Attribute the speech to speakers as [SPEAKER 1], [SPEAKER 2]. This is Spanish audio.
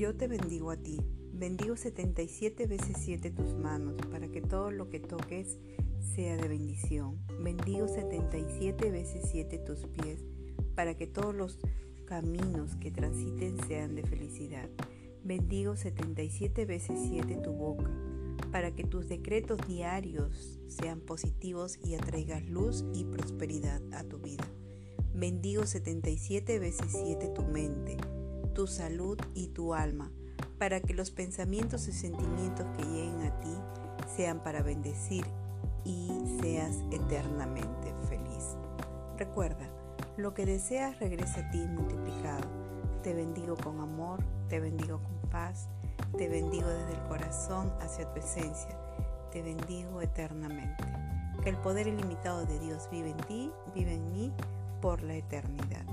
[SPEAKER 1] Yo te bendigo a ti. Bendigo 77 veces 7 tus manos para que todo lo que toques sea de bendición. Bendigo 77 veces 7 tus pies para que todos los caminos que transiten sean de felicidad. Bendigo 77 veces 7 tu boca para que tus decretos diarios sean positivos y atraigas luz y prosperidad a tu vida. Bendigo 77 veces 7 tu mente, tu salud y tu alma, para que los pensamientos y sentimientos que lleguen a ti sean para bendecir y seas eternamente feliz. Recuerda, lo que deseas regresa a ti multiplicado. Te bendigo con amor, te bendigo con paz, te bendigo desde el corazón hacia tu esencia. Te bendigo eternamente. Que el poder ilimitado de Dios vive en ti, vive en mí por la eternidad.